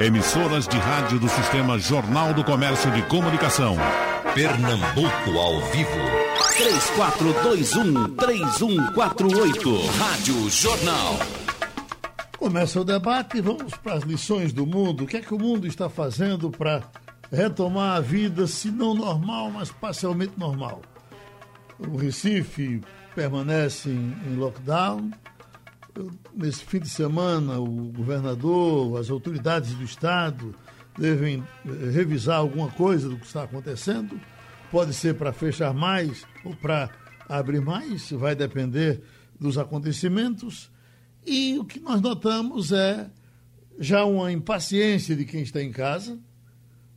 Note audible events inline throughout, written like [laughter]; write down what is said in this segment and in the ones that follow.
Emissoras de rádio do Sistema Jornal do Comércio de Comunicação. Pernambuco ao vivo. 3421-3148. Rádio Jornal. Começa o debate e vamos para as lições do mundo. O que é que o mundo está fazendo para retomar a vida, se não normal, mas parcialmente normal? O Recife permanece em, em lockdown nesse fim de semana, o governador, as autoridades do Estado devem eh, revisar alguma coisa do que está acontecendo. Pode ser para fechar mais ou para abrir mais, vai depender dos acontecimentos. E o que nós notamos é já uma impaciência de quem está em casa,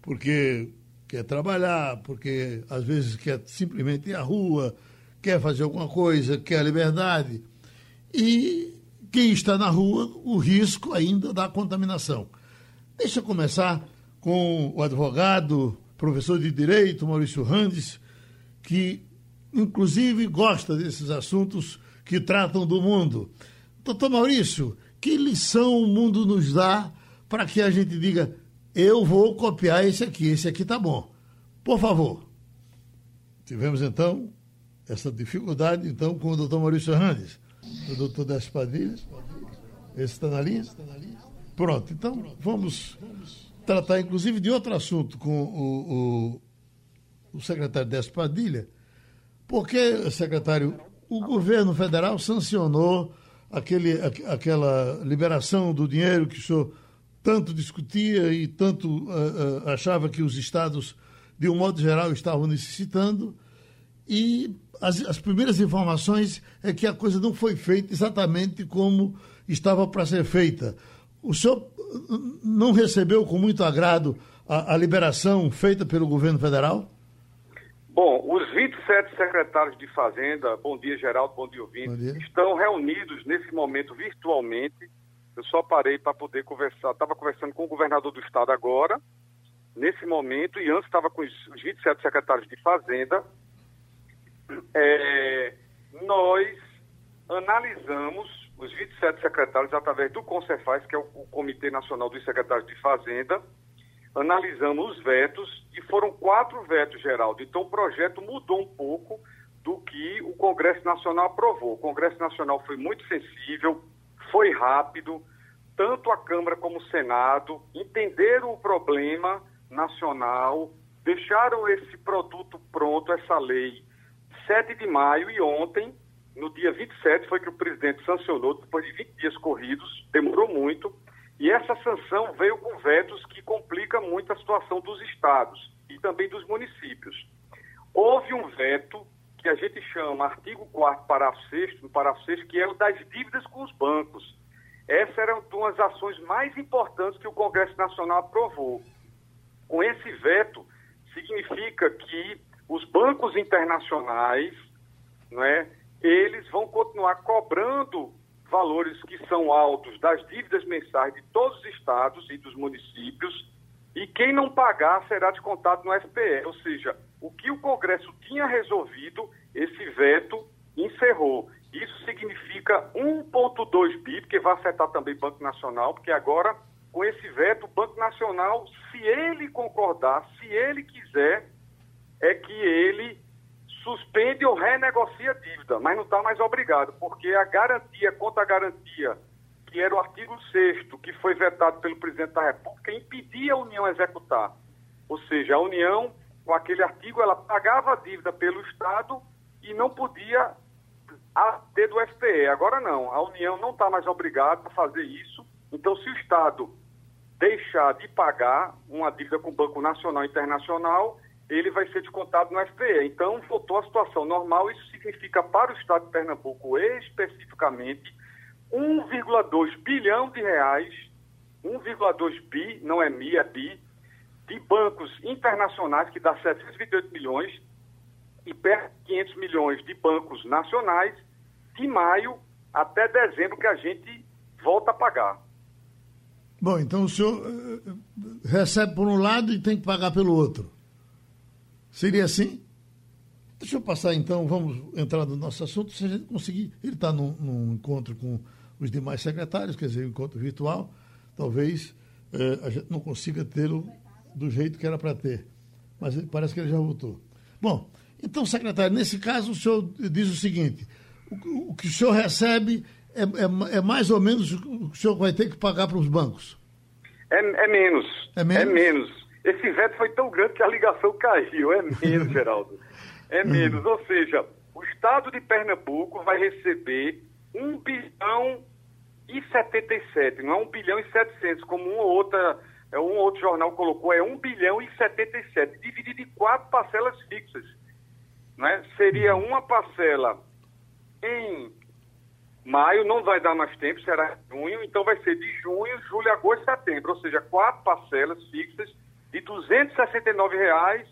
porque quer trabalhar, porque às vezes quer simplesmente ir à rua, quer fazer alguma coisa, quer liberdade. E quem está na rua, o risco ainda da contaminação. Deixa eu começar com o advogado, professor de Direito, Maurício Randes, que inclusive gosta desses assuntos que tratam do mundo. Doutor Maurício, que lição o mundo nos dá para que a gente diga, eu vou copiar esse aqui, esse aqui tá bom. Por favor. Tivemos então essa dificuldade então com o doutor Maurício Randes do doutor Das Padilhas. Esse está na linha? Pronto, então vamos tratar inclusive de outro assunto com o, o, o secretário Das Padilha, porque, secretário, o governo federal sancionou aquele, aquela liberação do dinheiro que o senhor tanto discutia e tanto uh, uh, achava que os estados, de um modo geral, estavam necessitando. E as, as primeiras informações é que a coisa não foi feita exatamente como estava para ser feita. O senhor não recebeu com muito agrado a, a, liberação feita pelo governo federal? Bom, os 27 secretários de Fazenda, bom dia Geraldo, bom dia ouvinte, bom dia. estão reunidos nesse momento virtualmente. Eu só parei para poder conversar, estava conversando com o governador do estado agora, nesse momento, e antes estava com os 27 secretários de Fazenda, é, nós analisamos os 27 secretários através do CONCEFAS, que é o, o Comitê Nacional dos Secretários de Fazenda, analisamos os vetos e foram quatro vetos, Geraldo. Então o projeto mudou um pouco do que o Congresso Nacional aprovou. O Congresso Nacional foi muito sensível, foi rápido, tanto a Câmara como o Senado entenderam o problema nacional, deixaram esse produto pronto, essa lei, 7 de maio e ontem, no dia 27, foi que o presidente sancionou, depois de 20 dias corridos, demorou muito, e essa sanção veio com vetos que complica muito a situação dos estados e também dos municípios. Houve um veto que a gente chama artigo 4 parágrafo 6 no parágrafo 6 que é o das dívidas com os bancos. Essa era uma das ações mais importantes que o Congresso Nacional aprovou. Com esse veto, significa que os bancos internacionais, não é, eles vão continuar cobrando valores que são altos das dívidas mensais de todos os estados e dos municípios, e quem não pagar será descontado no SPE. Ou seja, o que o Congresso tinha resolvido, esse veto encerrou. Isso significa 1,2 bi, porque vai afetar também o Banco Nacional, porque agora, com esse veto, o Banco Nacional, se ele concordar, se ele quiser, é que ele suspende ou renegocia a dívida, mas não está mais obrigado, porque a garantia contra a garantia, que era o artigo 6 que foi vetado pelo presidente da República, impedia a União executar. Ou seja, a União, com aquele artigo, ela pagava a dívida pelo Estado e não podia ter do FPE. Agora não, a União não está mais obrigada a fazer isso. Então, se o Estado deixar de pagar uma dívida com o Banco Nacional e Internacional, ele vai ser descontado no FPE. Então, voltou à situação normal. Isso significa para o Estado de Pernambuco, especificamente, 1,2 bilhão de reais, 1,2 bi, não é mi, é bi, de bancos internacionais, que dá 728 milhões, e perto de 500 milhões de bancos nacionais, de maio até dezembro, que a gente volta a pagar. Bom, então o senhor uh, recebe por um lado e tem que pagar pelo outro. Seria assim? Deixa eu passar então, vamos entrar no nosso assunto. Se a gente conseguir, ele está num, num, encontro com os demais secretários, quer dizer, um encontro virtual, talvez é, a gente não consiga tê-lo do jeito que era para ter. Mas parece que ele já voltou. Bom, então, secretário, nesse caso o senhor diz o seguinte: o, o que o senhor recebe é, é, é, mais ou menos o que o senhor vai ter que pagar para os bancos? É, é, menos. É menos. É menos. Esse veto foi tão grande que a ligação caiu. É menos, [laughs] Geraldo. É menos. Ou seja, o Estado de Pernambuco vai receber 1 bilhão e 77, não é 1 bilhão e 700, como uma outra, é, um outro jornal colocou, é 1 bilhão e 77, dividido em quatro parcelas fixas. Né? Seria uma parcela em maio, não vai dar mais tempo, será junho, então vai ser de junho, julho, agosto setembro, ou seja, quatro parcelas fixas de 269 reais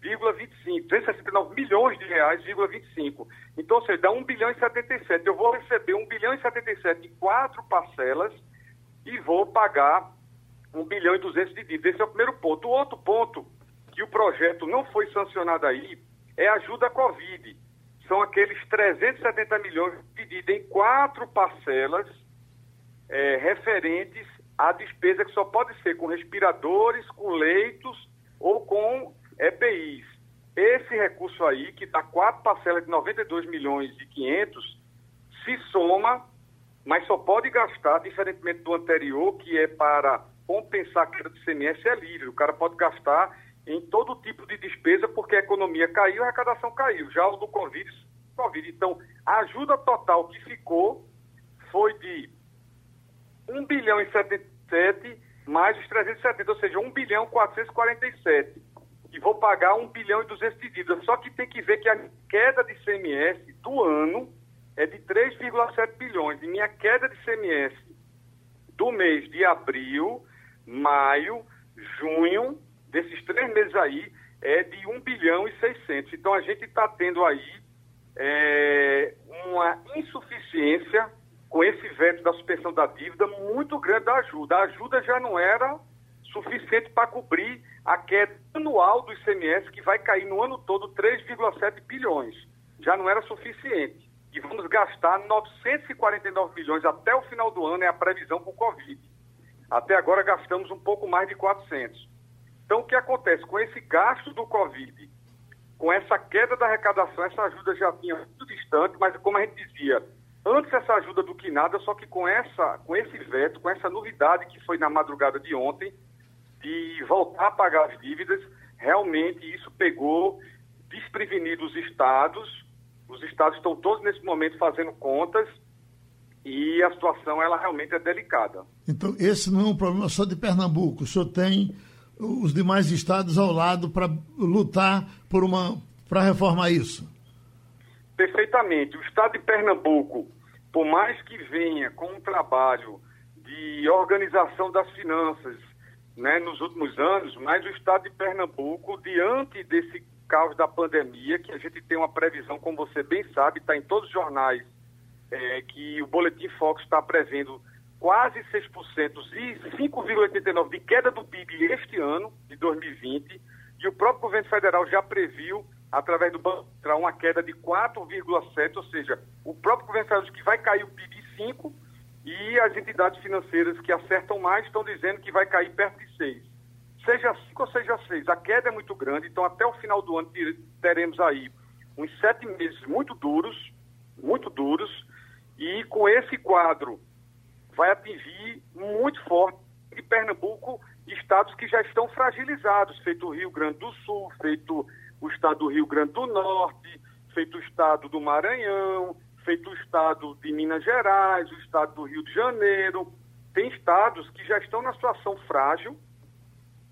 269 269 milhões de reais, 25. Então, ou seja, dá 1 bilhão e 77. Eu vou receber 1 bilhão e 77 em quatro parcelas e vou pagar 1 bilhão e 200 de dívida. Esse é o primeiro ponto. O outro ponto, que o projeto não foi sancionado aí, é ajuda à Covid. São aqueles 370 milhões divididos em quatro parcelas é, referentes à despesa que só pode ser com respiradores, com leitos ou com EPIs. Esse recurso aí, que dá quatro parcelas de 92 milhões e 500, se soma, mas só pode gastar, diferentemente do anterior, que é para compensar a queda do CMS, é livre. O cara pode gastar em todo tipo de despesa, porque a economia caiu, a arrecadação caiu. Já o do Covid, COVID. Então, a ajuda total que ficou foi de 1 bilhão e 77 mais os 370, ou seja, 1 bilhão 447 e vou pagar 1 bilhão e 200 de dívida. Só que tem que ver que a queda de CMS do ano é de 3,7 bilhões. E minha queda de CMS do mês de abril, maio, junho, desses três meses aí, é de 1 bilhão e 600. Então a gente está tendo aí é, uma insuficiência com esse veto da suspensão da dívida muito grande da ajuda. A ajuda já não era suficiente para cobrir a queda anual do ICMS, que vai cair no ano todo 3,7 bilhões. Já não era suficiente. E vamos gastar 949 milhões até o final do ano, é a previsão para o Covid. Até agora gastamos um pouco mais de 400. Então, o que acontece? Com esse gasto do Covid, com essa queda da arrecadação, essa ajuda já vinha muito distante, mas como a gente dizia, antes essa ajuda do que nada, só que com, essa, com esse veto, com essa novidade que foi na madrugada de ontem, de voltar a pagar as dívidas, realmente isso pegou desprevenido os estados. Os estados estão todos nesse momento fazendo contas e a situação ela realmente é delicada. Então esse não é um problema só de Pernambuco. O senhor tem os demais estados ao lado para lutar por uma para reformar isso. Perfeitamente. O estado de Pernambuco, por mais que venha com um trabalho de organização das finanças, né, nos últimos anos, mas o estado de Pernambuco, diante desse caos da pandemia, que a gente tem uma previsão, como você bem sabe, está em todos os jornais, é, que o Boletim Fox está prevendo quase 6% e 5,89% de queda do PIB este ano, de 2020, e o próprio governo federal já previu, através do Banco Central, uma queda de 4,7%, ou seja, o próprio governo diz que vai cair o PIB em 5%, e as entidades financeiras que acertam mais estão dizendo que vai cair perto de 6. Seja 5 ou seja 6, a queda é muito grande, então até o final do ano teremos aí uns sete meses muito duros, muito duros, e com esse quadro vai atingir muito forte de Pernambuco estados que já estão fragilizados, feito o Rio Grande do Sul, feito o estado do Rio Grande do Norte, feito o estado do Maranhão, feito o estado de Minas Gerais, o estado do Rio de Janeiro. Tem estados que já estão na situação frágil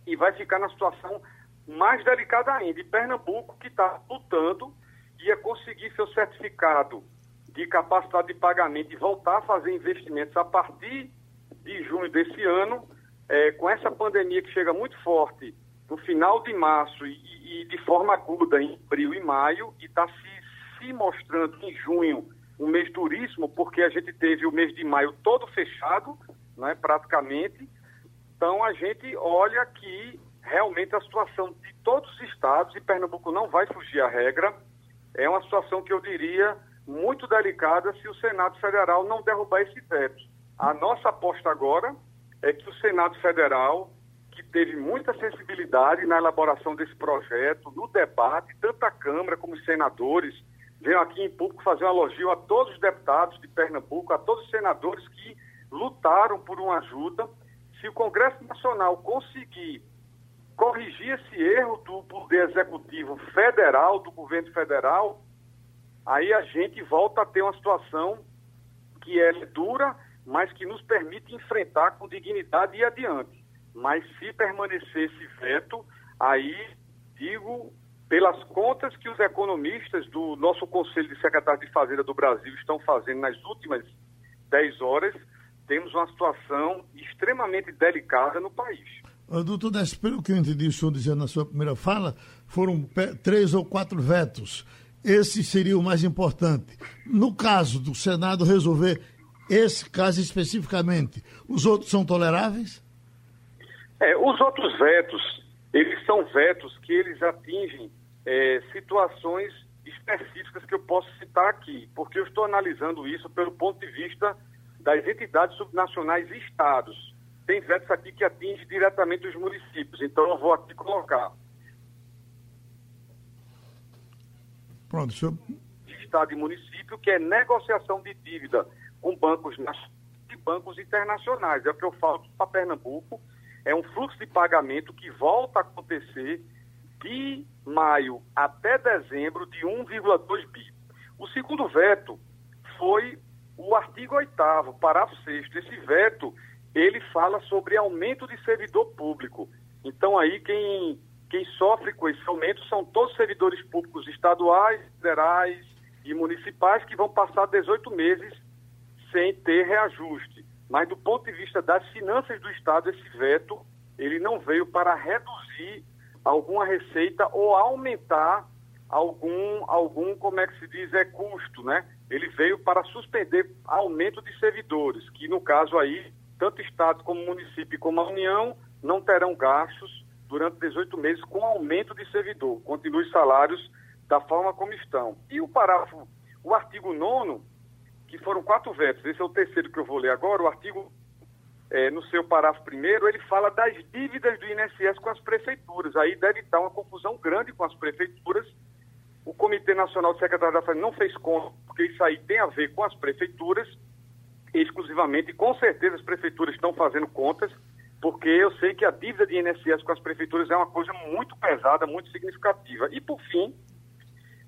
e vai ficar na situação mais delicada ainda. E Pernambuco, que está lutando, ia conseguir seu certificado de capacidade de pagamento e voltar a fazer investimentos a partir de junho desse ano, é, com essa pandemia que chega muito forte no final de março e, e de forma aguda em abril e maio, e está se, se mostrando em junho um mês duríssimo, porque a gente teve o mês de maio todo fechado, né, praticamente. Então a gente olha que realmente a situação de todos os estados, e Pernambuco não vai fugir à regra, é uma situação que eu diria muito delicada se o Senado Federal não derrubar esse veto. A nossa aposta agora é que o Senado Federal, teve muita sensibilidade na elaboração desse projeto, no debate, tanto a Câmara como os senadores, venho aqui em público fazer um elogio a todos os deputados de Pernambuco, a todos os senadores que lutaram por uma ajuda. Se o Congresso Nacional conseguir corrigir esse erro do Poder Executivo Federal, do governo federal, aí a gente volta a ter uma situação que é dura, mas que nos permite enfrentar com dignidade e adiante. Mas se permanecer esse veto, aí digo pelas contas que os economistas do nosso Conselho de Secretários de Fazenda do Brasil estão fazendo nas últimas 10 horas, temos uma situação extremamente delicada no país. Doutor Décio, pelo que eu entendi o senhor dizendo na sua primeira fala, foram três ou quatro vetos. Esse seria o mais importante. No caso do Senado resolver esse caso especificamente, os outros são toleráveis? É, os outros vetos, eles são vetos que eles atingem é, situações específicas que eu posso citar aqui, porque eu estou analisando isso pelo ponto de vista das entidades subnacionais e estados. Tem vetos aqui que atingem diretamente os municípios, então eu vou aqui colocar. Pronto, senhor. Estado e município, que é negociação de dívida com bancos e bancos internacionais. É o que eu falo para Pernambuco. É um fluxo de pagamento que volta a acontecer de maio até dezembro de 1,2 bi. O segundo veto foi o artigo 8 parágrafo 6 Esse veto, ele fala sobre aumento de servidor público. Então aí quem, quem sofre com esse aumento são todos os servidores públicos estaduais, federais e municipais que vão passar 18 meses sem ter reajuste. Mas do ponto de vista das finanças do Estado, esse veto, ele não veio para reduzir alguma receita ou aumentar algum, algum como é que se diz, é custo, né? Ele veio para suspender aumento de servidores, que no caso aí, tanto Estado como município como a União não terão gastos durante 18 meses com aumento de servidor. Continue os salários da forma como estão. E o parágrafo, o artigo 9 que foram quatro vetos, esse é o terceiro que eu vou ler agora, o artigo é, no seu parágrafo primeiro, ele fala das dívidas do INSS com as prefeituras. Aí deve estar uma confusão grande com as prefeituras. O Comitê Nacional de Secretário da Fazenda não fez conta, porque isso aí tem a ver com as prefeituras, exclusivamente, com certeza as prefeituras estão fazendo contas, porque eu sei que a dívida de INSS com as prefeituras é uma coisa muito pesada, muito significativa. E, por fim,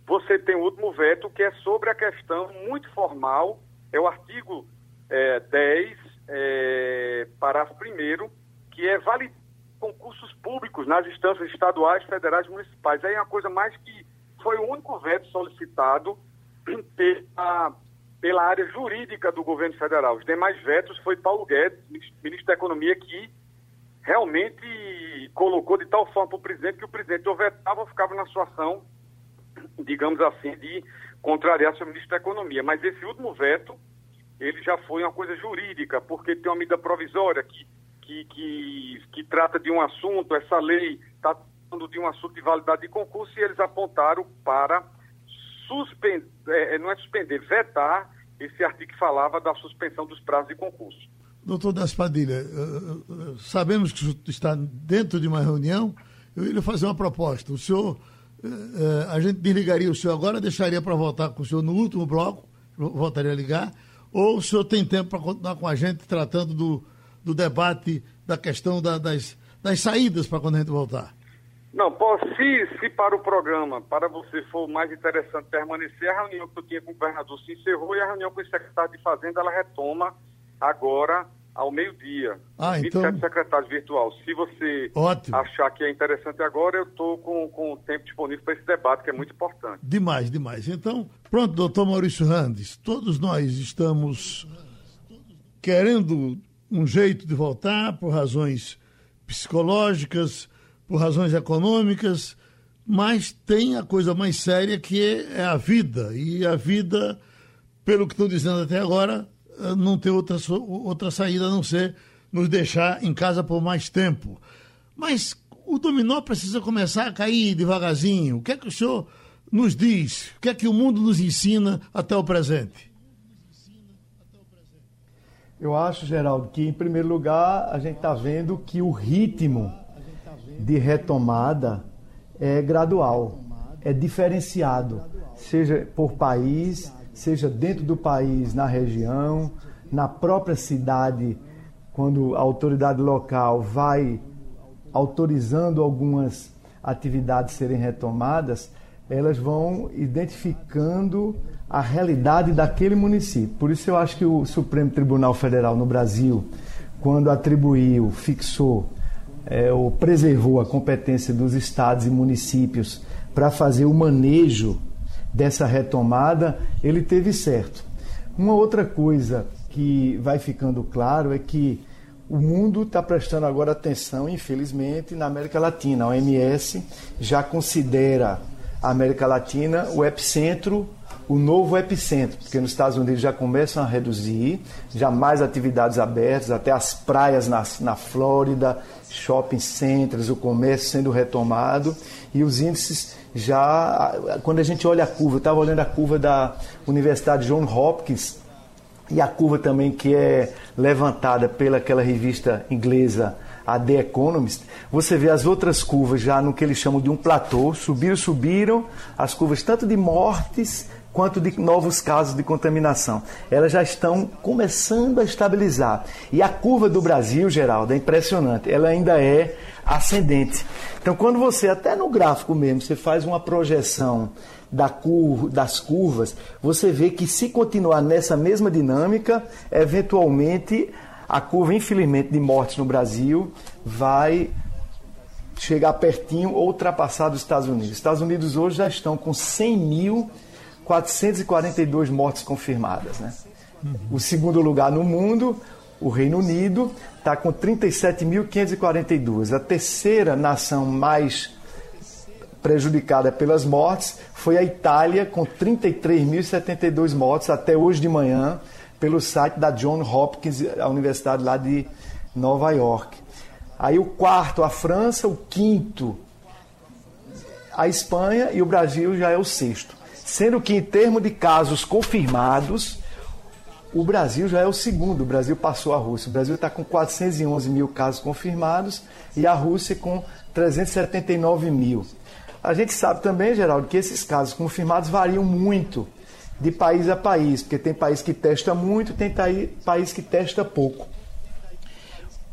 você tem o último veto, que é sobre a questão muito formal, é o artigo é, 10 é, parágrafo primeiro, que é vale concursos públicos nas instâncias estaduais, federais e municipais. Aí é uma coisa mais que foi o único veto solicitado [clears throat] pela, pela área jurídica do governo federal. Os demais vetos foi Paulo Guedes, ministro da Economia, que realmente colocou de tal forma para o presidente que o presidente ou vetava ou ficava na situação, digamos assim, de contrariar seu ministro da Economia. Mas esse último veto ele já foi uma coisa jurídica, porque tem uma medida provisória que, que, que, que trata de um assunto, essa lei está tratando de um assunto de validade de concurso e eles apontaram para suspender, é, não é suspender, vetar esse artigo que falava da suspensão dos prazos de concurso. Doutor Daspadilha, eh, eh, sabemos que o senhor está dentro de uma reunião, eu ia fazer uma proposta. O senhor, eh, a gente desligaria o senhor agora, deixaria para voltar com o senhor no último bloco, voltaria a ligar, ou o senhor tem tempo para continuar com a gente tratando do, do debate da questão da, das, das saídas para quando a gente voltar? Não, posso, se, se para o programa, para você for mais interessante permanecer, a reunião que eu tinha com o governador se encerrou e a reunião com o secretário de Fazenda, ela retoma agora ao meio-dia. Ah, então... 27 secretários virtual. Se você Ótimo. achar que é interessante agora, eu estou com, com o tempo disponível para esse debate, que é muito importante. Demais, demais. Então, pronto, doutor Maurício Randes, todos nós estamos querendo um jeito de voltar por razões psicológicas, por razões econômicas, mas tem a coisa mais séria que é a vida. E a vida, pelo que estou dizendo até agora, não ter outra, outra saída a não ser nos deixar em casa por mais tempo. Mas o dominó precisa começar a cair devagarzinho. O que é que o senhor nos diz? O que é que o mundo nos ensina até o presente? Eu acho, Geraldo, que em primeiro lugar a gente está vendo que o ritmo de retomada é gradual, é diferenciado, seja por país, seja dentro do país, na região, na própria cidade, quando a autoridade local vai autorizando algumas atividades serem retomadas, elas vão identificando a realidade daquele município. Por isso eu acho que o Supremo Tribunal Federal no Brasil, quando atribuiu, fixou é, ou preservou a competência dos estados e municípios para fazer o manejo dessa retomada, ele teve certo. Uma outra coisa que vai ficando claro é que o mundo está prestando agora atenção, infelizmente, na América Latina. A OMS já considera a América Latina o epicentro, o novo epicentro, porque nos Estados Unidos já começam a reduzir, já mais atividades abertas, até as praias na, na Flórida, shopping centers, o comércio sendo retomado e os índices já. Quando a gente olha a curva, eu estava olhando a curva da Universidade John Hopkins e a curva também que é levantada pelaquela revista inglesa a The Economist, você vê as outras curvas já no que eles chamam de um platô, subiram, subiram, as curvas tanto de mortes quanto de novos casos de contaminação. Elas já estão começando a estabilizar. E a curva do Brasil, Geraldo, é impressionante. Ela ainda é ascendente. Então, quando você, até no gráfico mesmo, você faz uma projeção da curva, das curvas, você vê que se continuar nessa mesma dinâmica, eventualmente a curva, infelizmente, de mortes no Brasil vai chegar pertinho ou ultrapassar dos Estados Unidos. Os Estados Unidos hoje já estão com 100 mil 442 mortes confirmadas. Né? O segundo lugar no mundo, o Reino Unido, está com 37.542. A terceira nação mais prejudicada pelas mortes foi a Itália, com 33.072 mortes até hoje de manhã, pelo site da John Hopkins, a universidade lá de Nova York. Aí o quarto, a França, o quinto, a Espanha e o Brasil já é o sexto. Sendo que, em termos de casos confirmados, o Brasil já é o segundo. O Brasil passou a Rússia. O Brasil está com 411 mil casos confirmados e a Rússia com 379 mil. A gente sabe também, Geraldo, que esses casos confirmados variam muito de país a país, porque tem país que testa muito, tem país que testa pouco.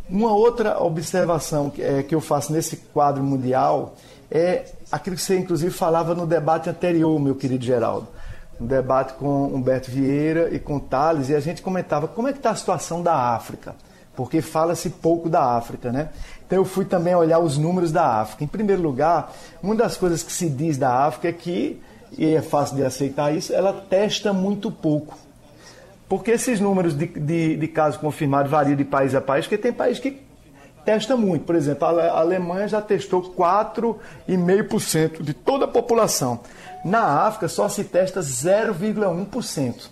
Uma outra observação que, é, eu faço nesse quadro mundial é aquilo que você inclusive falava no debate anterior, meu querido Geraldo. Um debate com Humberto Vieira e com Thales, e a gente comentava como é que está a situação da África, porque fala-se pouco da África, né? Então eu fui também olhar os números da África. Em primeiro lugar, uma das coisas que se diz da África é que, e é fácil de aceitar isso, ela testa muito pouco. Porque esses números de, de, de casos confirmados variam de país a país, porque tem país que testa muito. Por exemplo, a Alemanha já testou 4,5% de toda a população. Na África só se testa 0,1%.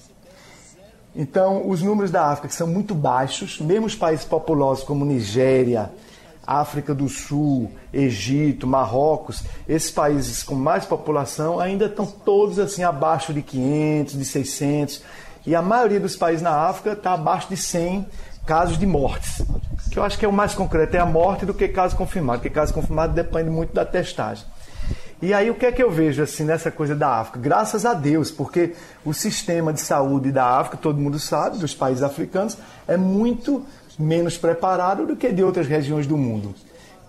Então, os números da África são muito baixos, mesmo os países populosos como Nigéria, África do Sul, Egito, Marrocos, esses países com mais população ainda estão todos assim abaixo de 500, de 600, e a maioria dos países na África está abaixo de 100 casos de mortes. Que eu acho que é o mais concreto, é a morte do que caso confirmado, porque caso confirmado depende muito da testagem. E aí o que é que eu vejo assim nessa coisa da África? Graças a Deus, porque o sistema de saúde da África, todo mundo sabe, dos países africanos, é muito menos preparado do que de outras regiões do mundo.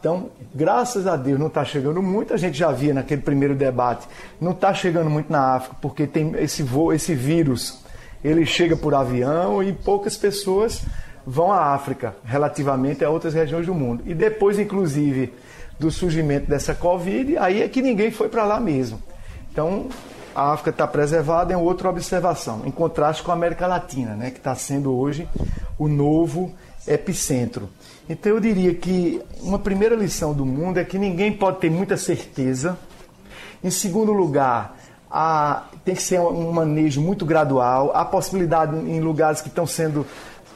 Então, graças a Deus, não está chegando muito. A gente já via naquele primeiro debate, não está chegando muito na África, porque tem esse, voo, esse vírus, ele chega por avião e poucas pessoas vão à África, relativamente a outras regiões do mundo. E depois, inclusive, do surgimento dessa Covid, aí é que ninguém foi para lá mesmo. Então, a África está preservada, é outra observação, em contraste com a América Latina, né, que está sendo hoje o novo epicentro. Então, eu diria que uma primeira lição do mundo é que ninguém pode ter muita certeza. Em segundo lugar, a, tem que ser um manejo muito gradual. Há possibilidade em lugares que estão sendo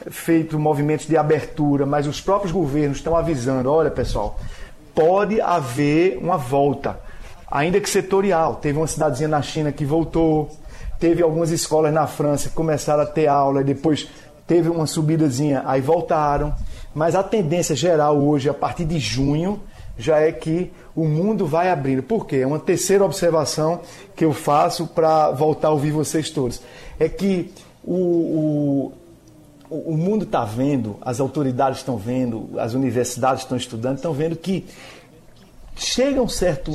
feito movimentos de abertura, mas os próprios governos estão avisando: olha, pessoal, pode haver uma volta, ainda que setorial. Teve uma cidadezinha na China que voltou, teve algumas escolas na França que começaram a ter aula e depois teve uma subidazinha, aí voltaram. Mas a tendência geral hoje, a partir de junho, já é que o mundo vai abrindo. Por quê? É uma terceira observação que eu faço para voltar a ouvir vocês todos. É que o, o, o mundo está vendo, as autoridades estão vendo, as universidades estão estudando, estão vendo que chega um certo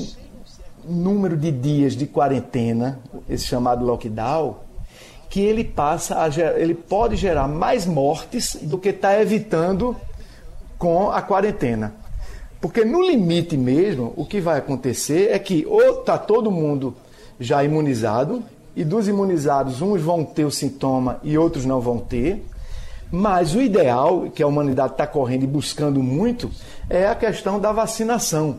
número de dias de quarentena, esse chamado lockdown, que ele passa a ele pode gerar mais mortes do que está evitando com a quarentena. Porque no limite mesmo, o que vai acontecer é que ou está todo mundo já imunizado, e dos imunizados, uns vão ter o sintoma e outros não vão ter. Mas o ideal, que a humanidade está correndo e buscando muito, é a questão da vacinação.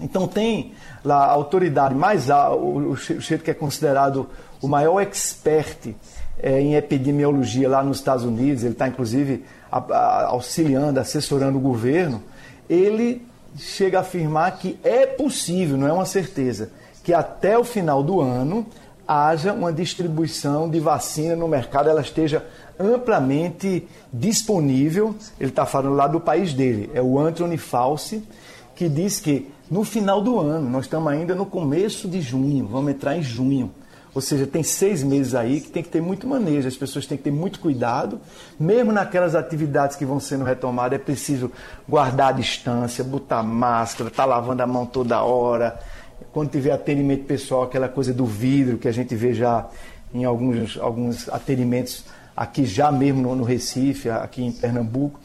Então tem lá a autoridade mais o chefe que é considerado o maior expert é, em epidemiologia lá nos Estados Unidos, ele está inclusive auxiliando, assessorando o governo, ele chega a afirmar que é possível, não é uma certeza, que até o final do ano haja uma distribuição de vacina no mercado, ela esteja amplamente disponível. Ele está falando lá do país dele, é o Anthony Fauci, que diz que no final do ano, nós estamos ainda no começo de junho, vamos entrar em junho. Ou seja, tem seis meses aí que tem que ter muito manejo, as pessoas têm que ter muito cuidado. Mesmo naquelas atividades que vão sendo retomadas, é preciso guardar a distância, botar máscara, estar tá lavando a mão toda hora. Quando tiver atendimento pessoal, aquela coisa do vidro que a gente vê já em alguns, alguns atendimentos aqui já mesmo no, Recife, aqui em Pernambuco.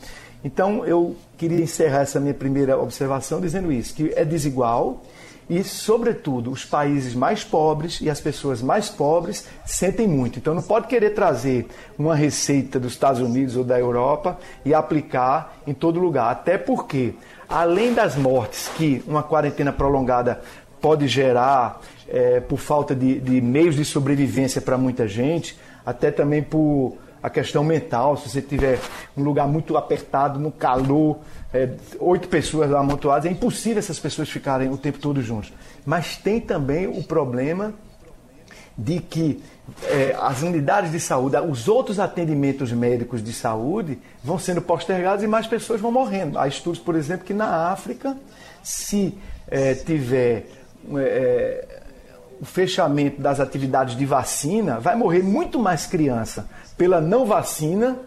Então eu queria encerrar essa minha primeira observação dizendo isso, que é desigual e, sobretudo, os países mais pobres e as pessoas mais pobres sentem muito. Então, não pode querer trazer uma receita dos Estados Unidos ou da Europa e aplicar em todo lugar. Até porque, além das mortes que uma quarentena prolongada pode gerar é, por falta de, de meios de sobrevivência para muita gente, até também por a questão mental, se você tiver um lugar muito apertado, no calor, é, oito pessoas lá amontoadas, é impossível essas pessoas ficarem o tempo todo juntos. Mas tem também o problema de que é, as unidades de saúde, os outros atendimentos médicos de saúde vão sendo postergados e mais pessoas vão morrendo. Há estudos, por exemplo, que na África, se é, tiver é, o fechamento das atividades de vacina, vai morrer muito mais criança pela não vacina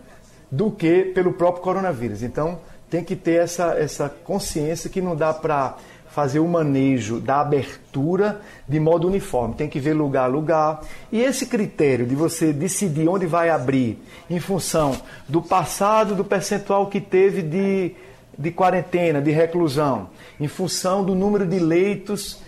do que pelo próprio coronavírus. Então, tem que ter essa, essa consciência que não dá para fazer o manejo da abertura de modo uniforme. Tem que ver lugar a lugar. E esse critério de você decidir onde vai abrir em função do passado, do percentual que teve de, de quarentena, de reclusão, em função do número de leitos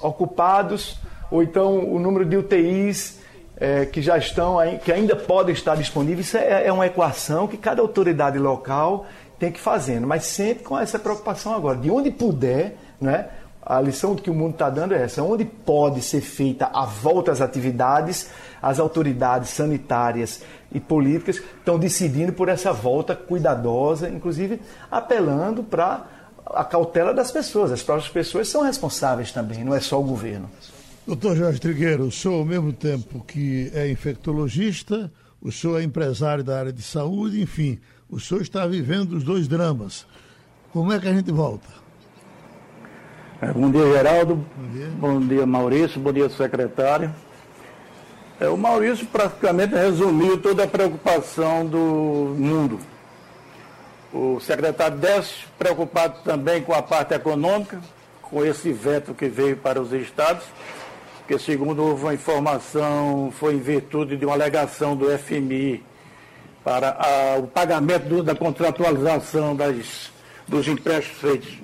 ocupados, ou então o número de UTIs é, que já estão, que ainda podem estar disponíveis. Isso é, é uma equação que cada autoridade local tem que ir fazendo, mas sempre com essa preocupação agora, de onde puder, né? A lição que o mundo está dando é essa: onde pode ser feita a volta às atividades, as autoridades sanitárias e políticas estão decidindo por essa volta cuidadosa, inclusive apelando para a cautela das pessoas. As próprias pessoas são responsáveis também, não é só o governo. Doutor Jorge Trigueiro, o senhor, ao mesmo tempo que é infectologista, o senhor é empresário da área de saúde, enfim, o senhor está vivendo os dois dramas. Como é que a gente volta? É, bom dia, Geraldo. Bom dia. bom dia, Maurício. Bom dia, secretário. É, o Maurício praticamente resumiu toda a preocupação do mundo. O secretário Décio, preocupado também com a parte econômica, com esse veto que veio para os estados, que segundo uma informação, foi em virtude de uma alegação do FMI para a, o pagamento do, da contratualização das, dos empréstimos feitos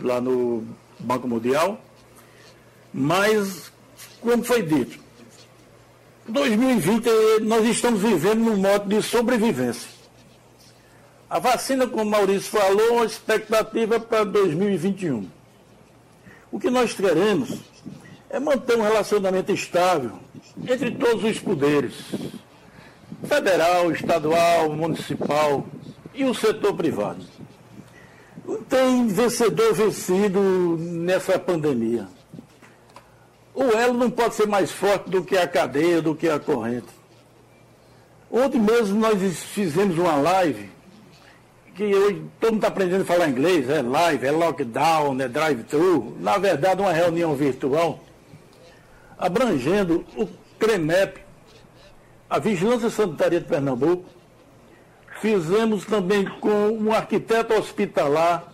lá no Banco Mundial. Mas, como foi dito, 2020 nós estamos vivendo num modo de sobrevivência. A vacina, como o Maurício falou, a expectativa para 2021. O que nós queremos é manter um relacionamento estável entre todos os poderes, federal, estadual, municipal e o setor privado. Não tem vencedor vencido nessa pandemia. O elo não pode ser mais forte do que a cadeia, do que a corrente. Ontem mesmo nós fizemos uma live, que hoje todo mundo está aprendendo a falar inglês, é live, é lockdown, é drive-thru. Na verdade, uma reunião virtual, abrangendo o CREMEP, a Vigilância Sanitária de Pernambuco. Fizemos também com um arquiteto hospitalar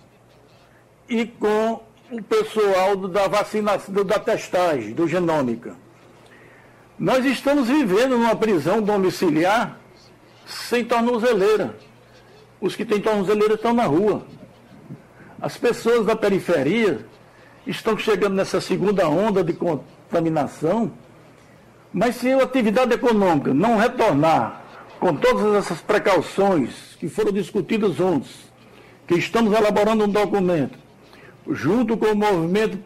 e com o pessoal da vacinação, da testagem, do genômica. Nós estamos vivendo numa prisão domiciliar sem tornozeleira. Os que têm tornozeleira estão na rua. As pessoas da periferia estão chegando nessa segunda onda de contaminação, mas se a atividade econômica não retornar com todas essas precauções que foram discutidas ontem, que estamos elaborando um documento, junto com o movimento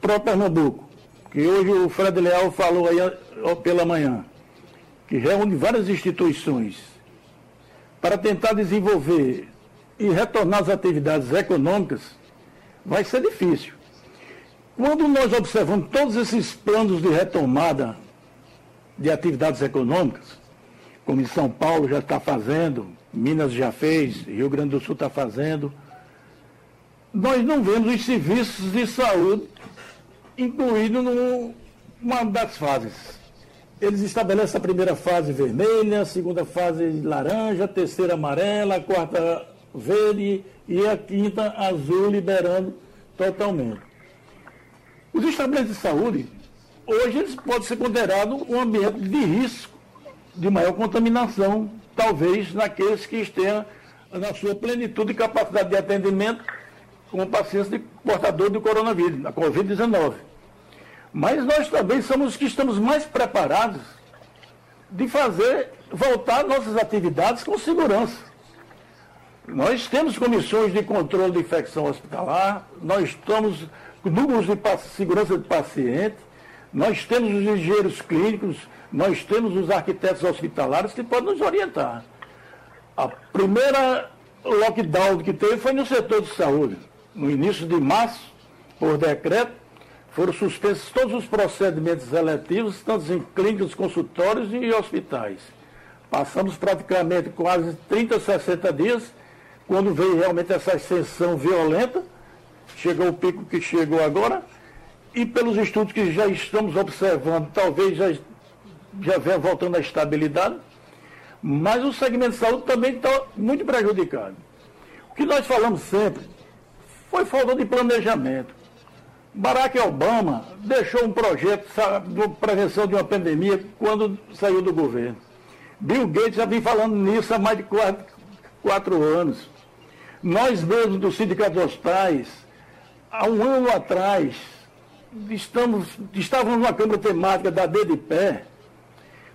Pro Pernambuco, que hoje o Fred Leal falou aí pela manhã, que reúne várias instituições para tentar desenvolver e retornar as atividades econômicas, vai ser difícil. Quando nós observamos todos esses planos de retomada de atividades econômicas, como em São Paulo já está fazendo, Minas já fez, Rio Grande do Sul está fazendo, nós não vemos os serviços de saúde incluídos numa das fases. Eles estabelecem a primeira fase vermelha, a segunda fase laranja, a terceira amarela, a quarta verde e a quinta azul, liberando totalmente. Os estabelecimentos de saúde, hoje eles podem ser considerados um ambiente de risco de maior contaminação, talvez naqueles que estejam na sua plenitude e capacidade de atendimento com pacientes de portador do coronavírus, da Covid-19. Mas nós também somos os que estamos mais preparados de fazer voltar nossas atividades com segurança. Nós temos comissões de controle de infecção hospitalar, nós estamos números de segurança de paciente, nós temos os engenheiros clínicos, nós temos os arquitetos hospitalares que podem nos orientar. A primeira lockdown que teve foi no setor de saúde no início de março, por decreto, foram suspensos todos os procedimentos eletivos, tanto em clínicas, consultórios e hospitais. Passamos praticamente quase 30, 60 dias, quando veio realmente essa ascensão violenta, chegou o pico que chegou agora, e pelos estudos que já estamos observando, talvez já, já venha voltando à estabilidade, mas o segmento de saúde também está muito prejudicado. O que nós falamos sempre, foi falta de planejamento. Barack Obama deixou um projeto de prevenção de uma pandemia quando saiu do governo. Bill Gates já vem falando nisso há mais de quatro, quatro anos. Nós mesmos do Sindicato dos Hospitais, há um ano atrás, estamos, estávamos numa Câmara Temática da D de Pé,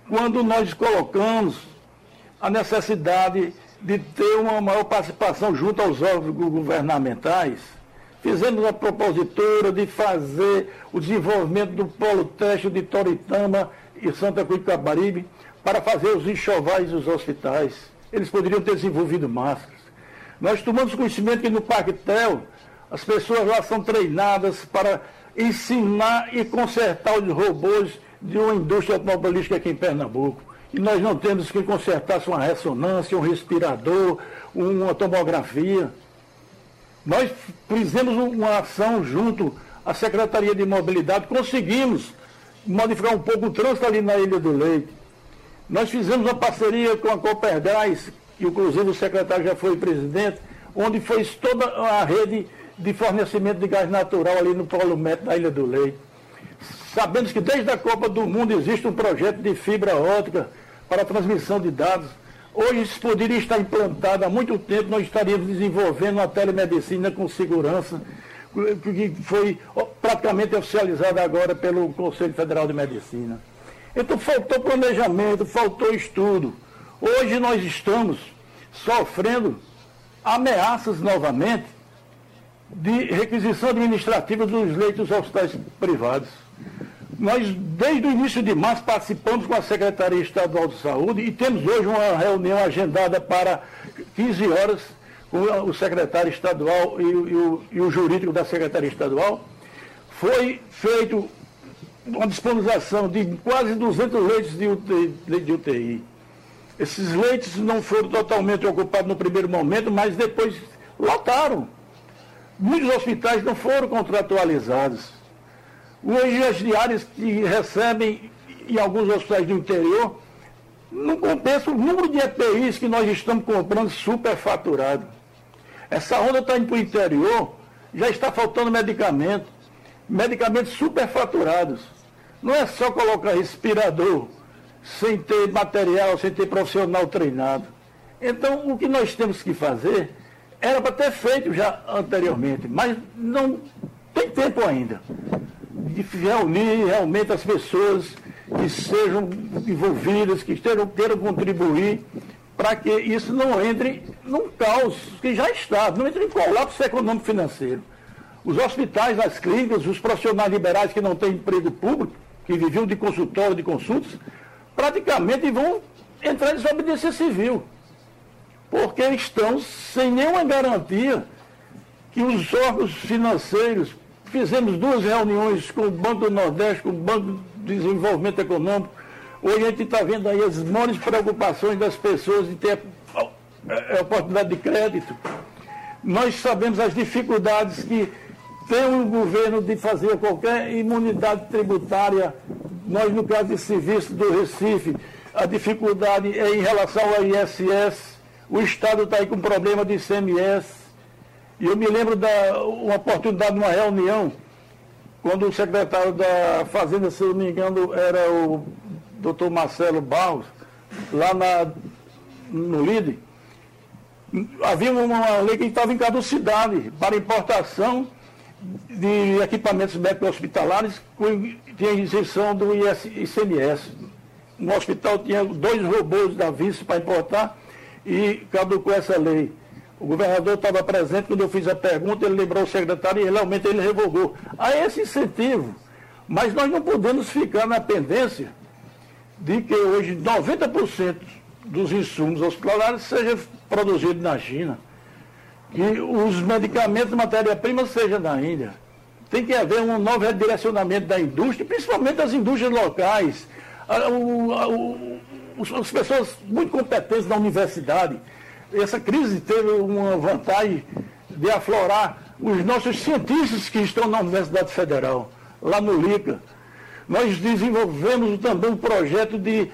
quando nós colocamos a necessidade de ter uma maior participação junto aos órgãos governamentais, fizemos a propositura de fazer o desenvolvimento do polo teste de Toritama e Santa Cruz de Cabaribe para fazer os enxovais dos hospitais. Eles poderiam ter desenvolvido máscaras. Nós tomamos conhecimento que no Parque Tel, as pessoas lá são treinadas para ensinar e consertar os robôs de uma indústria automobilística aqui em Pernambuco e nós não temos que consertar uma ressonância, um respirador, uma tomografia. Nós fizemos uma ação junto à Secretaria de Mobilidade, conseguimos modificar um pouco o trânsito ali na Ilha do Leite. Nós fizemos uma parceria com a Coppergás, que inclusive o secretário já foi presidente, onde fez toda a rede de fornecimento de gás natural ali no Polo Metro da Ilha do Leite. Sabemos que desde a Copa do Mundo existe um projeto de fibra ótica para transmissão de dados. Hoje isso poderia estar implantado há muito tempo, nós estaríamos desenvolvendo uma telemedicina com segurança, que foi praticamente oficializada agora pelo Conselho Federal de Medicina. Então faltou planejamento, faltou estudo. Hoje nós estamos sofrendo ameaças novamente de requisição administrativa dos leitos hospitais privados. Nós, desde o início de março, participamos com a Secretaria Estadual de Saúde e temos hoje uma reunião agendada para 15 horas com o secretário estadual e, e, o, e o jurídico da Secretaria Estadual. Foi feito uma disponibilização de quase 200 leitos de UTI. De UTI. Esses leitos não foram totalmente ocupados no primeiro momento, mas depois lotaram. Muitos hospitais não foram contratualizados. Hoje as diárias que recebem em alguns hospitais do interior não compensa o número de EPIs que nós estamos comprando superfaturado. Essa onda está indo para o interior, já está faltando medicamento, medicamentos superfaturados. Não é só colocar respirador sem ter material, sem ter profissional treinado. Então, o que nós temos que fazer era para ter feito já anteriormente, mas não tem tempo ainda de reunir realmente as pessoas que sejam envolvidas, que estejam, queiram contribuir para que isso não entre num caos que já está, não entre em colapso econômico financeiro. Os hospitais, as clínicas, os profissionais liberais que não têm emprego público, que viviam de consultório, de consultas, praticamente vão entrar em desobediência civil. Porque estão sem nenhuma garantia que os órgãos financeiros, fizemos duas reuniões com o Banco do Nordeste, com o Banco de Desenvolvimento Econômico, hoje a gente está vendo aí as maiores preocupações das pessoas de ter a oportunidade de crédito. Nós sabemos as dificuldades que tem o governo de fazer qualquer imunidade tributária nós, no caso de serviço do Recife, a dificuldade é em relação ao ISS. O Estado está aí com problema de ICMS. E eu me lembro da uma oportunidade de uma reunião, quando o secretário da Fazenda, se eu não me engano, era o doutor Marcelo Barros, lá na, no LIDE, havia uma lei que estava em caducidade para importação de equipamentos médicos hospitalares com tinha isenção do ICMS. No hospital tinha dois robôs da Vice para importar e caducou essa lei. O governador estava presente quando eu fiz a pergunta, ele lembrou o secretário e realmente ele revogou. Há esse incentivo, mas nós não podemos ficar na pendência de que hoje 90% dos insumos hospitalares seja produzido na China que os medicamentos, matéria-prima seja na Índia. Tem que haver um novo redirecionamento da indústria, principalmente das indústrias locais. As pessoas muito competentes da universidade. Essa crise teve uma vantagem de aflorar os nossos cientistas que estão na Universidade Federal, lá no LICA. Nós desenvolvemos também um projeto de,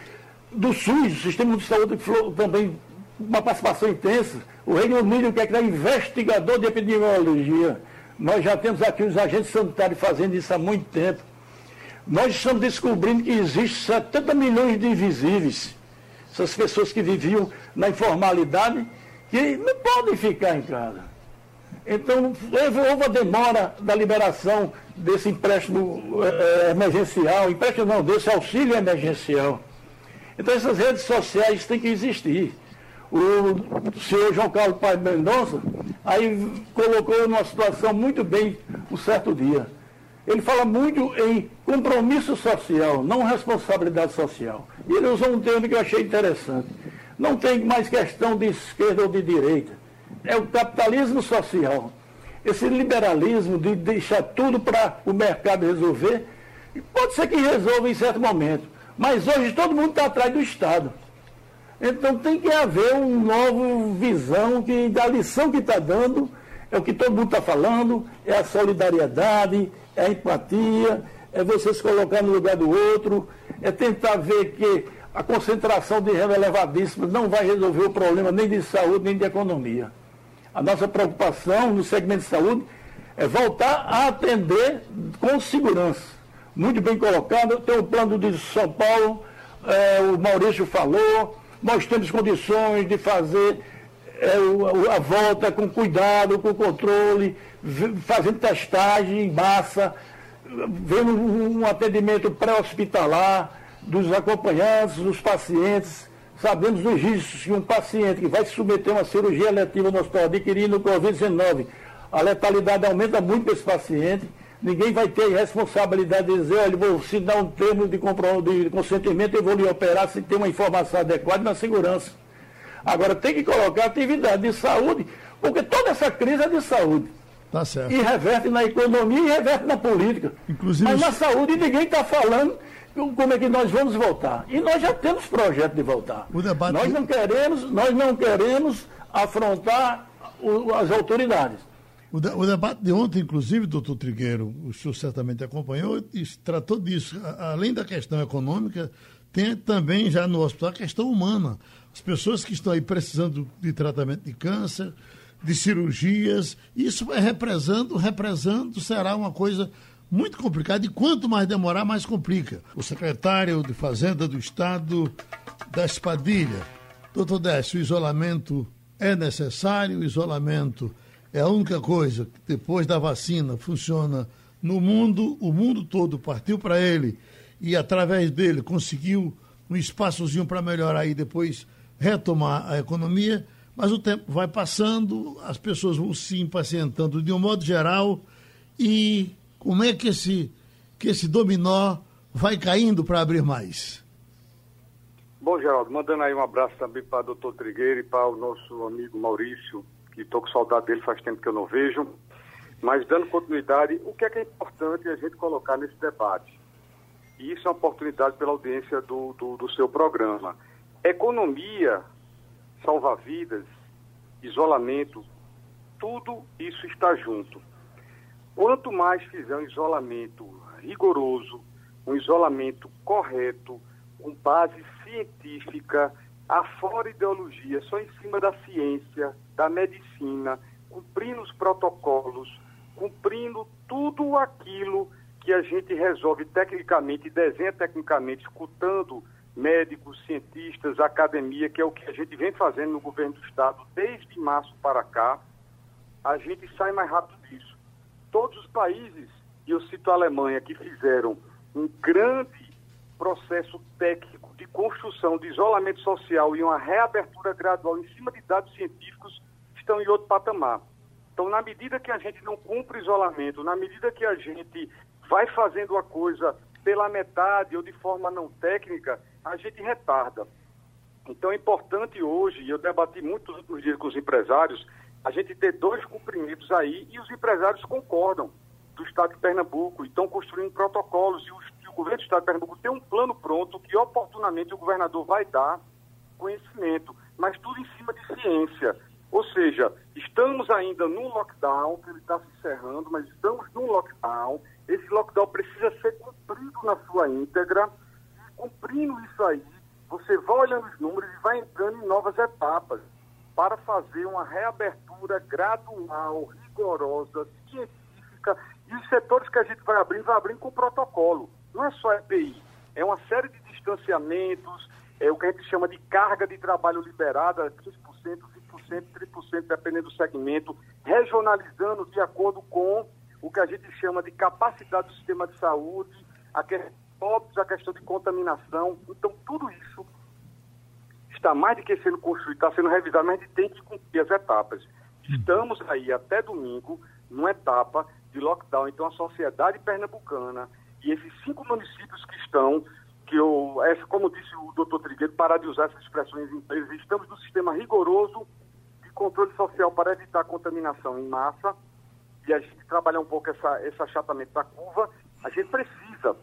do SUS, Sistema de Saúde, que também uma participação intensa o Reino Unido quer criar investigador de epidemiologia. Nós já temos aqui os agentes sanitários fazendo isso há muito tempo. Nós estamos descobrindo que existem 70 milhões de invisíveis. Essas pessoas que viviam na informalidade, que não podem ficar em casa. Então, houve a demora da liberação desse empréstimo é, emergencial, empréstimo não, desse auxílio emergencial. Então, essas redes sociais têm que existir o senhor João Carlos Pai Mendonça, aí colocou numa situação muito bem um certo dia. Ele fala muito em compromisso social, não responsabilidade social. E ele usou um termo que eu achei interessante. Não tem mais questão de esquerda ou de direita. É o capitalismo social. Esse liberalismo de deixar tudo para o mercado resolver, pode ser que resolva em certo momento. Mas hoje todo mundo está atrás do Estado. Então tem que haver uma nova visão que da lição que está dando, é o que todo mundo está falando, é a solidariedade, é a empatia, é você se colocar no lugar do outro, é tentar ver que a concentração de renda elevadíssima não vai resolver o problema nem de saúde, nem de economia. A nossa preocupação no segmento de saúde é voltar a atender com segurança. Muito bem colocado, tem o plano de São Paulo, é, o Maurício falou, nós temos condições de fazer é, a volta com cuidado, com controle, fazendo testagem em massa, vendo um atendimento pré-hospitalar dos acompanhantes, dos pacientes. Sabemos os riscos que um paciente que vai se submeter a uma cirurgia letiva no hospital adquirindo o Covid-19, a letalidade aumenta muito para esse paciente ninguém vai ter responsabilidade de dizer, olha, vou assinar um termo de, de consentimento e vou lhe operar se tem uma informação adequada na segurança. Agora, tem que colocar atividade de saúde, porque toda essa crise é de saúde. Tá certo. E reverte na economia e reverte na política. Inclusive, Mas na saúde ninguém está falando como é que nós vamos voltar. E nós já temos projeto de voltar. Debate... Nós não queremos, nós não queremos afrontar o, as autoridades. O, de, o, debate de ontem, inclusive, doutor Trigueiro, o senhor certamente acompanhou, tratou disso. Além da questão econômica, tem também já no hospital a questão humana. As pessoas que estão aí precisando de tratamento de câncer, de cirurgias, isso vai represando, represando, será uma coisa muito complicada. E quanto mais demorar, mais complica. O secretário de Fazenda do Estado da Espadilha, doutor Décio, o isolamento é necessário, o isolamento é a única coisa que depois da vacina funciona no mundo, o mundo todo partiu para ele e através dele conseguiu um espaçozinho para melhorar e depois retomar a economia, mas o tempo vai passando, as pessoas vão se impacientando de um modo geral e como é que esse, que esse dominó vai caindo para abrir mais? Bom, Geraldo, mandando aí um abraço também para o doutor Trigueiro e para o nosso amigo Maurício, que estou com saudade dele faz tempo que eu não vejo. Mas dando continuidade, o que é que é importante a gente colocar nesse debate? E isso é uma oportunidade pela audiência do, do, do seu programa. Economia, salva-vidas, isolamento, tudo isso está junto. Quanto mais fizer um isolamento rigoroso, um isolamento correto, com base científica, afora ideologia, só em cima da ciência, da medicina, cumprindo os protocolos, cumprindo tudo aquilo que a gente resolve tecnicamente, desenha tecnicamente, escutando médicos, cientistas, academia, que é o que a gente vem fazendo no governo do Estado desde março para cá, a gente sai mais rápido disso. Todos os países, e eu cito a Alemanha, que fizeram um grande processo técnico de construção de isolamento social e uma reabertura gradual em cima de dados científicos estão em outro patamar. Então, na medida que a gente não cumpre isolamento, na medida que a gente vai fazendo a coisa pela metade ou de forma não técnica, a gente retarda. Então é importante hoje, e eu debati muito nos últimos dias com os empresários, a gente ter dois cumprimentos aí e os empresários concordam do Estado de Pernambuco e estão construindo protocolos e os o governo do Estado de Pernambuco tem um plano pronto que oportunamente o governador vai dar conhecimento, mas tudo em cima de ciência. Ou seja, estamos ainda num lockdown, que ele está se encerrando, mas estamos num lockdown. Esse lockdown precisa ser cumprido na sua íntegra. Cumprindo isso aí, você vai olhando os números e vai entrando em novas etapas para fazer uma reabertura gradual, rigorosa, científica. E os setores que a gente vai abrindo, vai abrindo com protocolo não é só EPI, é uma série de distanciamentos, é o que a gente chama de carga de trabalho liberada, 15%, 20%, 30%, dependendo do segmento, regionalizando de acordo com o que a gente chama de capacidade do sistema de saúde, a questão, a questão de contaminação. Então, tudo isso está mais do que sendo construído, está sendo revisado, mas a gente tem que cumprir as etapas. Estamos aí até domingo numa etapa de lockdown. Então, a sociedade pernambucana e esses cinco municípios que estão, que eu, como disse o doutor Trigueiro, parar de usar essas expressões em inglês, estamos no sistema rigoroso de controle social para evitar contaminação em massa e a gente trabalhar um pouco essa, esse achatamento da curva, a gente precisa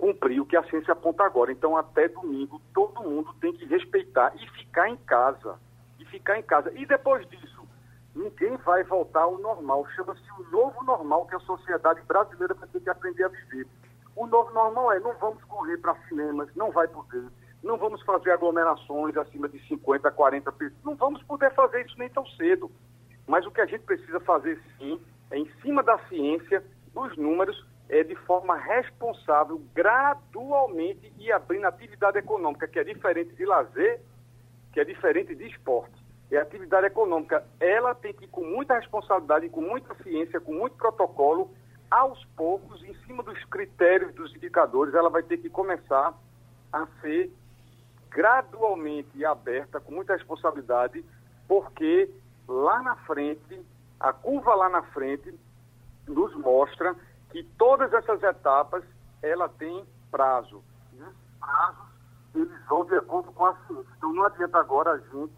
cumprir o que a ciência aponta agora. Então, até domingo, todo mundo tem que respeitar e ficar em casa. E ficar em casa. E depois disso, ninguém vai voltar ao normal. Chama-se o novo normal que a sociedade brasileira vai ter que aprender a viver. O novo normal é não vamos correr para cinemas, não vai poder. Não vamos fazer aglomerações acima de 50, 40 pessoas. Não vamos poder fazer isso nem tão cedo. Mas o que a gente precisa fazer sim é em cima da ciência, dos números, é de forma responsável, gradualmente e abrindo atividade econômica, que é diferente de lazer, que é diferente de esporte é atividade econômica. Ela tem que ir com muita responsabilidade, com muita ciência, com muito protocolo, aos poucos, em cima dos critérios, dos indicadores, ela vai ter que começar a ser gradualmente aberta, com muita responsabilidade, porque lá na frente, a curva lá na frente nos mostra que todas essas etapas, ela tem prazo. E esses prazos, eles vão de acordo com a ciência. Então não adianta agora a gente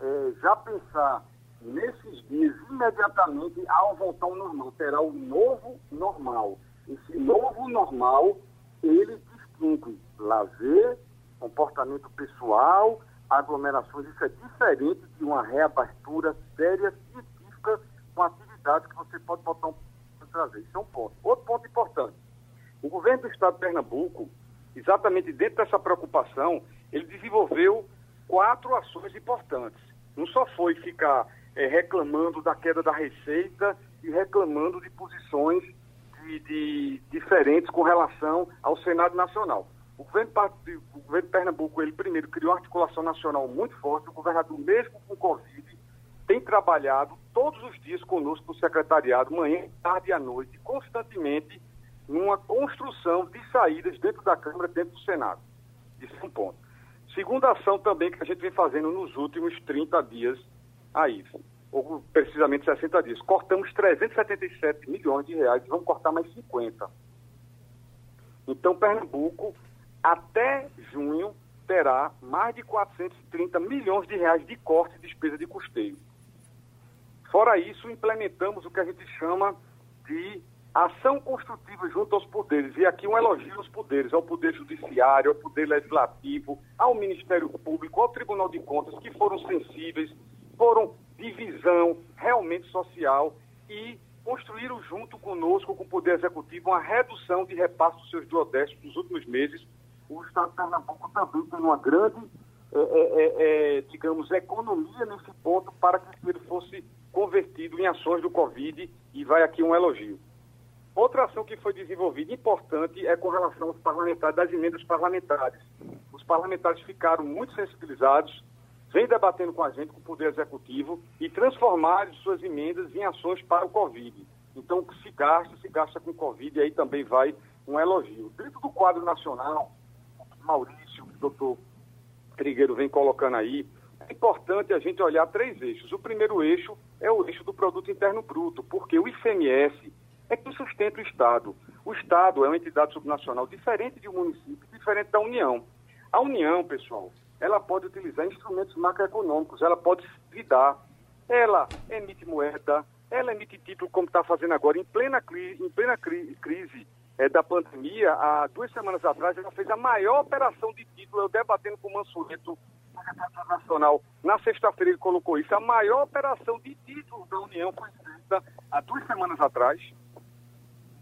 é, já pensar nesses dias imediatamente ao voltar ao normal. Terá o novo normal. Esse novo normal, ele distingue lazer, comportamento pessoal, aglomerações. Isso é diferente de uma reabertura séria, científica, com atividades que você pode botar um trazer. Isso é um ponto. Outro ponto importante. O governo do estado de Pernambuco, exatamente dentro dessa preocupação, ele desenvolveu quatro ações importantes. Não só foi ficar é, reclamando da queda da receita e reclamando de posições de, de, diferentes com relação ao Senado Nacional. O governo, o governo de Pernambuco, ele primeiro criou uma articulação nacional muito forte, o governador, mesmo com Covid, tem trabalhado todos os dias conosco no secretariado, manhã, tarde e à noite, constantemente, numa construção de saídas dentro da Câmara, dentro do Senado. Isso é um ponto. Segunda ação também que a gente vem fazendo nos últimos 30 dias aí, ou precisamente 60 dias. Cortamos 377 milhões de reais e vamos cortar mais 50. Então, Pernambuco, até junho, terá mais de 430 milhões de reais de corte de despesa de custeio. Fora isso, implementamos o que a gente chama de ação construtiva junto aos poderes. E aqui um elogio aos poderes, ao Poder Judiciário, ao Poder Legislativo, ao Ministério Público, ao Tribunal de Contas, que foram sensíveis, foram de visão realmente social e construíram junto conosco, com o Poder Executivo, uma redução de repasse dos seus duodécitos nos últimos meses. O Estado de Pernambuco também tem uma grande, é, é, é, digamos, economia nesse ponto para que ele fosse convertido em ações do Covid e vai aqui um elogio. Outra ação que foi desenvolvida importante é com relação aos parlamentares, das emendas parlamentares. Os parlamentares ficaram muito sensibilizados, vem debatendo com a gente, com o Poder Executivo, e transformaram suas emendas em ações para o Covid. Então, o que se gasta, se gasta com o Covid, e aí também vai um elogio. Dentro do quadro nacional, Maurício, o doutor Trigueiro vem colocando aí, é importante a gente olhar três eixos. O primeiro eixo é o eixo do produto interno bruto, porque o ICMS é que sustenta o Estado. O Estado é uma entidade subnacional diferente de um município, diferente da União. A União, pessoal, ela pode utilizar instrumentos macroeconômicos, ela pode se dar, ela emite moeda, ela emite título como está fazendo agora, em plena, crise, em plena crise, crise é, da pandemia, há duas semanas atrás, ela fez a maior operação de título, eu debatendo com o Mansueto, Nacional, na sexta-feira ele colocou isso, a maior operação de títulos da União foi feita há duas semanas atrás,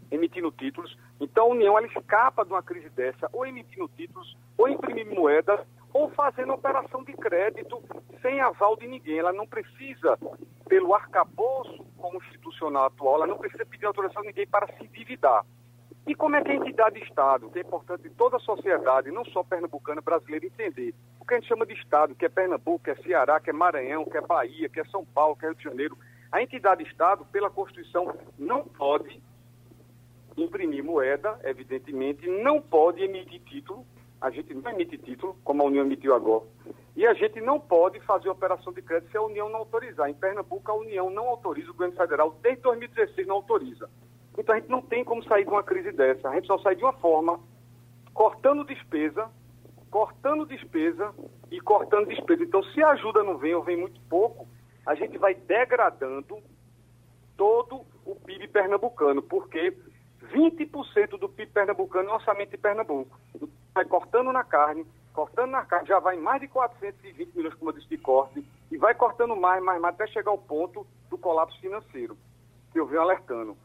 emitindo títulos. Então a União ela escapa de uma crise dessa, ou emitindo títulos, ou imprimindo moedas, ou fazendo operação de crédito sem aval de ninguém. Ela não precisa, pelo arcabouço constitucional atual, ela não precisa pedir autorização de ninguém para se endividar. E como é que a entidade Estado, que é importante toda a sociedade, não só pernambucana, brasileira, entender que a gente chama de Estado, que é Pernambuco, que é Ceará, que é Maranhão, que é Bahia, que é São Paulo, que é Rio de Janeiro. A entidade Estado, pela Constituição, não pode imprimir moeda, evidentemente, não pode emitir título, a gente não emite título, como a União emitiu agora, e a gente não pode fazer operação de crédito se a União não autorizar. Em Pernambuco, a União não autoriza, o governo federal, desde 2016, não autoriza. Então a gente não tem como sair de uma crise dessa. A gente só sai de uma forma, cortando despesa, cortando despesa e cortando despesa. Então, se a ajuda não vem ou vem muito pouco, a gente vai degradando todo o PIB pernambucano, porque 20% do PIB pernambucano é orçamento de Pernambuco. Vai cortando na carne, cortando na carne, já vai em mais de 420 milhões, como eu disse, de corte, e vai cortando mais, mais, mais, até chegar ao ponto do colapso financeiro, que eu venho alertando.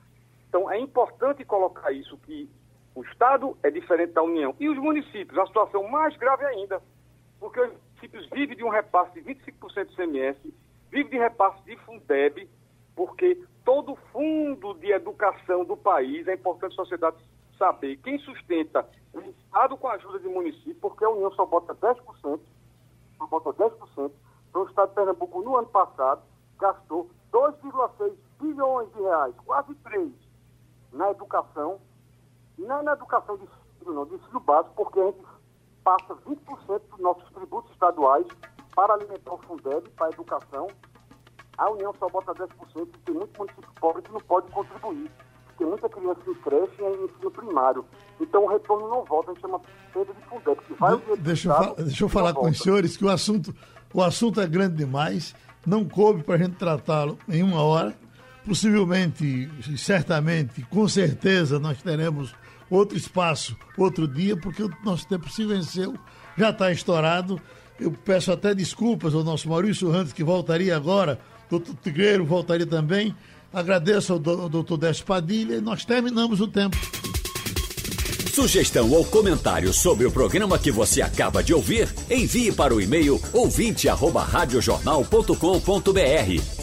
Então, é importante colocar isso, que o Estado é diferente da União. E os municípios, a situação mais grave ainda, porque os municípios vivem de um repasse de 25% do CMS, vivem de repasse de Fundeb, porque todo o fundo de educação do país, é importante a sociedade saber, quem sustenta o Estado com a ajuda de município, porque a União só bota 10%, só bota 10%, então o Estado de Pernambuco, no ano passado, gastou 2,6 bilhões de reais, quase 3 na educação, não é na educação de ensino, não, de ensino básico, porque a gente passa 20% dos nossos tributos estaduais para alimentar o Fundeb, para a educação. A União só bota 10% e tem muito município pobre que não pode contribuir. Tem muita criança que cresce em ensino primário. Então o retorno não volta, a gente chama perda de Fundeb. Que vai de, deixa, eu deixa eu falar com volta. os senhores que o assunto, o assunto é grande demais, não coube para a gente tratá-lo em uma hora possivelmente, certamente, com certeza, nós teremos outro espaço, outro dia, porque o nosso tempo se venceu, já está estourado. Eu peço até desculpas ao nosso Maurício Rantes, que voltaria agora, doutor Tigreiro voltaria também. Agradeço ao, doutor Despadilha e nós terminamos o tempo. Sugestão ou comentário sobre o programa que você acaba de ouvir, envie para o e-mail ouvinte@radiojornal.com.br